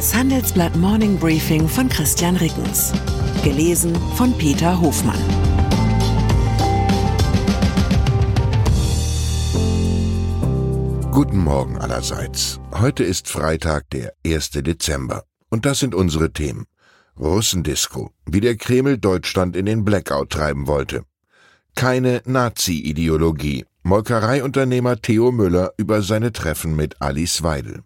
Das Handelsblatt Morning Briefing von Christian Rickens. Gelesen von Peter Hofmann. Guten Morgen allerseits. Heute ist Freitag, der 1. Dezember. Und das sind unsere Themen. Russendisco, wie der Kreml Deutschland in den Blackout treiben wollte. Keine Nazi-Ideologie. Molkereiunternehmer Theo Müller über seine Treffen mit Alice Weidel.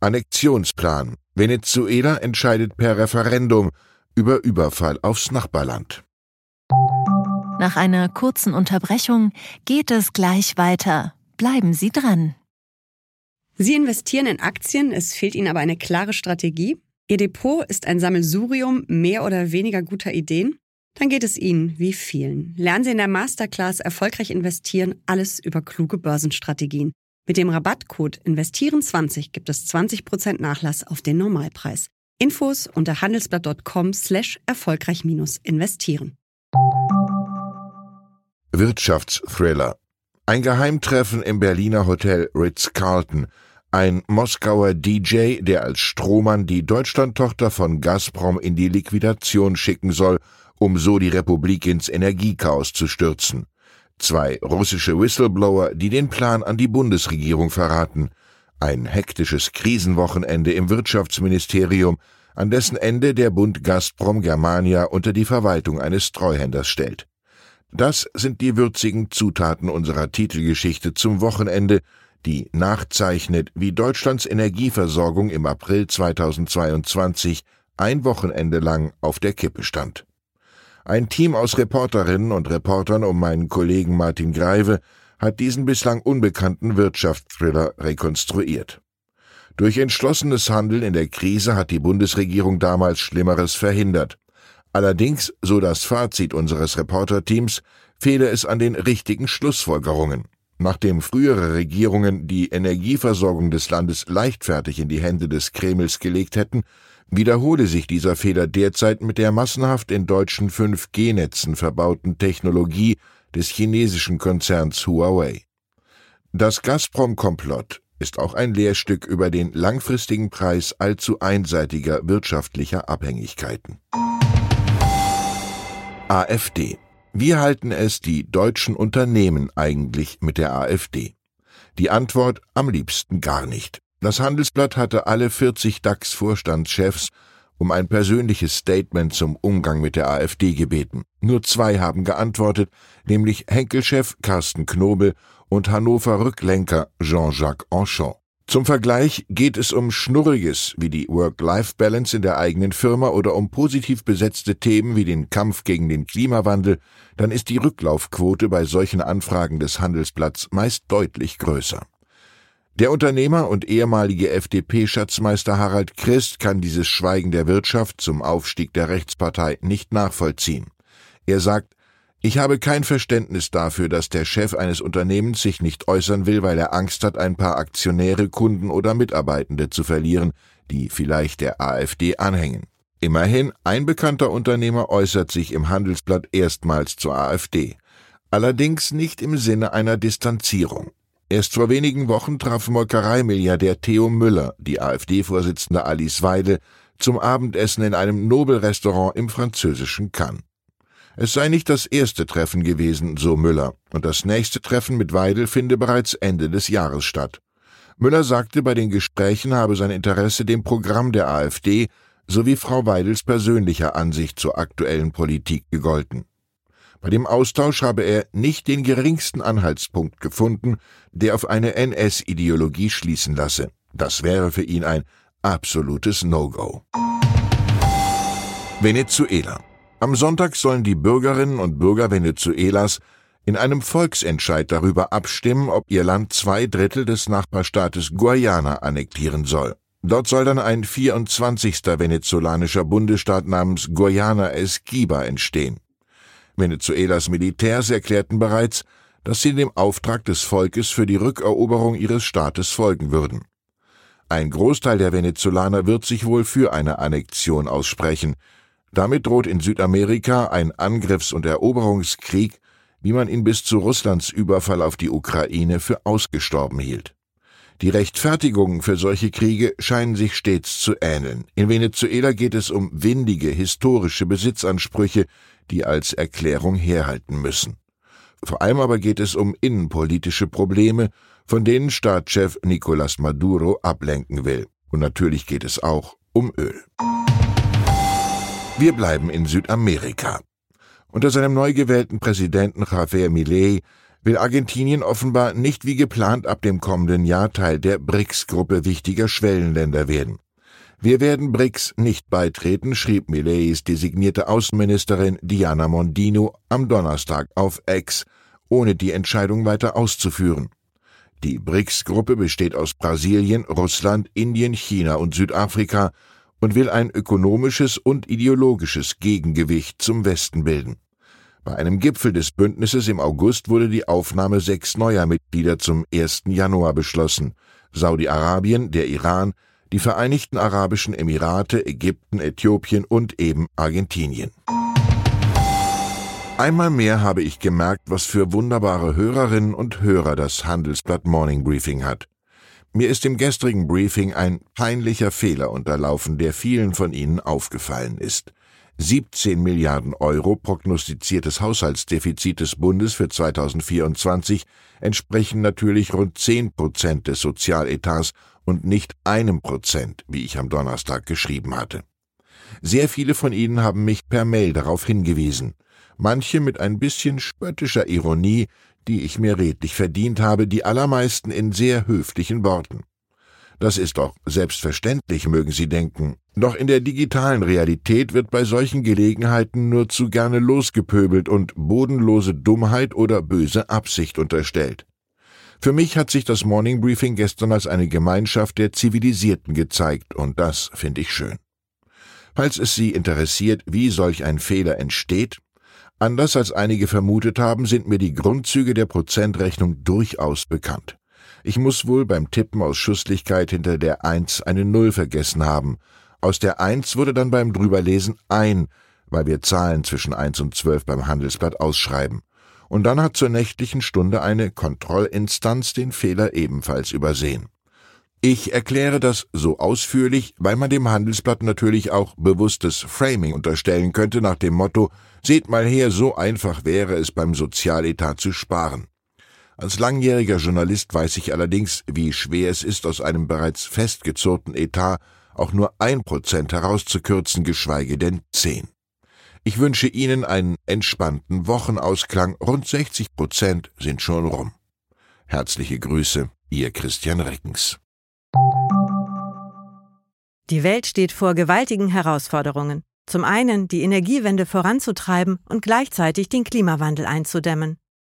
Annexionsplan. Venezuela entscheidet per Referendum über Überfall aufs Nachbarland. Nach einer kurzen Unterbrechung geht es gleich weiter. Bleiben Sie dran. Sie investieren in Aktien, es fehlt Ihnen aber eine klare Strategie. Ihr Depot ist ein Sammelsurium mehr oder weniger guter Ideen. Dann geht es Ihnen wie vielen. Lernen Sie in der Masterclass erfolgreich investieren, alles über kluge Börsenstrategien. Mit dem Rabattcode Investieren20 gibt es 20% Nachlass auf den Normalpreis. Infos unter handelsblatt.com slash erfolgreich investieren. Wirtschaftsthriller. Ein Geheimtreffen im Berliner Hotel Ritz-Carlton. Ein Moskauer DJ, der als Strohmann die Deutschlandtochter von Gazprom in die Liquidation schicken soll, um so die Republik ins Energiechaos zu stürzen. Zwei russische Whistleblower, die den Plan an die Bundesregierung verraten. Ein hektisches Krisenwochenende im Wirtschaftsministerium, an dessen Ende der Bund Gazprom Germania unter die Verwaltung eines Treuhänders stellt. Das sind die würzigen Zutaten unserer Titelgeschichte zum Wochenende, die nachzeichnet, wie Deutschlands Energieversorgung im April 2022 ein Wochenende lang auf der Kippe stand. Ein Team aus Reporterinnen und Reportern um meinen Kollegen Martin Greive hat diesen bislang unbekannten Wirtschaftsthriller rekonstruiert. Durch entschlossenes Handeln in der Krise hat die Bundesregierung damals Schlimmeres verhindert. Allerdings, so das Fazit unseres Reporterteams, fehle es an den richtigen Schlussfolgerungen. Nachdem frühere Regierungen die Energieversorgung des Landes leichtfertig in die Hände des Kremls gelegt hätten, wiederhole sich dieser Fehler derzeit mit der massenhaft in deutschen 5G-Netzen verbauten Technologie des chinesischen Konzerns Huawei. Das Gazprom-Komplott ist auch ein Lehrstück über den langfristigen Preis allzu einseitiger wirtschaftlicher Abhängigkeiten. AfD. Wie halten es die deutschen Unternehmen eigentlich mit der AfD? Die Antwort am liebsten gar nicht. Das Handelsblatt hatte alle 40 DAX-Vorstandschefs um ein persönliches Statement zum Umgang mit der AfD gebeten. Nur zwei haben geantwortet, nämlich Henkelchef Carsten Knobel und Hannover Rücklenker Jean-Jacques Enchant. Zum Vergleich geht es um Schnurriges wie die Work-Life-Balance in der eigenen Firma oder um positiv besetzte Themen wie den Kampf gegen den Klimawandel, dann ist die Rücklaufquote bei solchen Anfragen des Handelsblatts meist deutlich größer. Der Unternehmer und ehemalige FDP-Schatzmeister Harald Christ kann dieses Schweigen der Wirtschaft zum Aufstieg der Rechtspartei nicht nachvollziehen. Er sagt, ich habe kein Verständnis dafür, dass der Chef eines Unternehmens sich nicht äußern will, weil er Angst hat, ein paar Aktionäre, Kunden oder Mitarbeitende zu verlieren, die vielleicht der AfD anhängen. Immerhin, ein bekannter Unternehmer äußert sich im Handelsblatt erstmals zur AfD. Allerdings nicht im Sinne einer Distanzierung. Erst vor wenigen Wochen traf Molkereimilliardär Theo Müller die AfD-Vorsitzende Alice Weidel zum Abendessen in einem Nobelrestaurant im französischen Cannes. Es sei nicht das erste Treffen gewesen, so Müller, und das nächste Treffen mit Weidel finde bereits Ende des Jahres statt. Müller sagte, bei den Gesprächen habe sein Interesse dem Programm der AfD sowie Frau Weidels persönlicher Ansicht zur aktuellen Politik gegolten. Bei dem Austausch habe er nicht den geringsten Anhaltspunkt gefunden, der auf eine NS-Ideologie schließen lasse. Das wäre für ihn ein absolutes No-Go. Venezuela. Am Sonntag sollen die Bürgerinnen und Bürger Venezuelas in einem Volksentscheid darüber abstimmen, ob ihr Land zwei Drittel des Nachbarstaates Guayana annektieren soll. Dort soll dann ein 24. venezolanischer Bundesstaat namens Guayana Esquiba entstehen. Venezuelas Militärs erklärten bereits, dass sie dem Auftrag des Volkes für die Rückeroberung ihres Staates folgen würden. Ein Großteil der Venezolaner wird sich wohl für eine Annexion aussprechen. Damit droht in Südamerika ein Angriffs- und Eroberungskrieg, wie man ihn bis zu Russlands Überfall auf die Ukraine für ausgestorben hielt. Die Rechtfertigungen für solche Kriege scheinen sich stets zu ähneln. In Venezuela geht es um windige historische Besitzansprüche, die als Erklärung herhalten müssen. Vor allem aber geht es um innenpolitische Probleme, von denen Staatschef Nicolás Maduro ablenken will. Und natürlich geht es auch um Öl. Wir bleiben in Südamerika. Unter seinem neu gewählten Präsidenten Javier Milei will Argentinien offenbar nicht wie geplant ab dem kommenden Jahr Teil der BRICS-Gruppe wichtiger Schwellenländer werden. Wir werden BRICS nicht beitreten, schrieb Mileis designierte Außenministerin Diana Mondino am Donnerstag auf X, ohne die Entscheidung weiter auszuführen. Die BRICS-Gruppe besteht aus Brasilien, Russland, Indien, China und Südafrika und will ein ökonomisches und ideologisches Gegengewicht zum Westen bilden. Bei einem Gipfel des Bündnisses im August wurde die Aufnahme sechs neuer Mitglieder zum 1. Januar beschlossen. Saudi-Arabien, der Iran, die Vereinigten Arabischen Emirate, Ägypten, Äthiopien und eben Argentinien. Einmal mehr habe ich gemerkt, was für wunderbare Hörerinnen und Hörer das Handelsblatt Morning Briefing hat. Mir ist im gestrigen Briefing ein peinlicher Fehler unterlaufen, der vielen von Ihnen aufgefallen ist. 17 Milliarden Euro prognostiziertes Haushaltsdefizit des Bundes für 2024 entsprechen natürlich rund 10 Prozent des Sozialetats und nicht einem Prozent, wie ich am Donnerstag geschrieben hatte. Sehr viele von Ihnen haben mich per Mail darauf hingewiesen, manche mit ein bisschen spöttischer Ironie, die ich mir redlich verdient habe, die allermeisten in sehr höflichen Worten. Das ist doch selbstverständlich, mögen Sie denken. Doch in der digitalen Realität wird bei solchen Gelegenheiten nur zu gerne losgepöbelt und bodenlose Dummheit oder böse Absicht unterstellt. Für mich hat sich das Morning Briefing gestern als eine Gemeinschaft der Zivilisierten gezeigt, und das finde ich schön. Falls es Sie interessiert, wie solch ein Fehler entsteht, anders als einige vermutet haben, sind mir die Grundzüge der Prozentrechnung durchaus bekannt. Ich muss wohl beim Tippen aus Schusslichkeit hinter der Eins eine Null vergessen haben. Aus der Eins wurde dann beim Drüberlesen ein, weil wir Zahlen zwischen eins und zwölf beim Handelsblatt ausschreiben und dann hat zur nächtlichen Stunde eine Kontrollinstanz den Fehler ebenfalls übersehen. Ich erkläre das so ausführlich, weil man dem Handelsblatt natürlich auch bewusstes Framing unterstellen könnte nach dem Motto Seht mal her, so einfach wäre es beim Sozialetat zu sparen. Als langjähriger Journalist weiß ich allerdings, wie schwer es ist, aus einem bereits festgezurrten Etat auch nur ein Prozent herauszukürzen, geschweige denn zehn. Ich wünsche Ihnen einen entspannten Wochenausklang. Rund 60 Prozent sind schon rum. Herzliche Grüße, Ihr Christian Reckens. Die Welt steht vor gewaltigen Herausforderungen. Zum einen die Energiewende voranzutreiben und gleichzeitig den Klimawandel einzudämmen.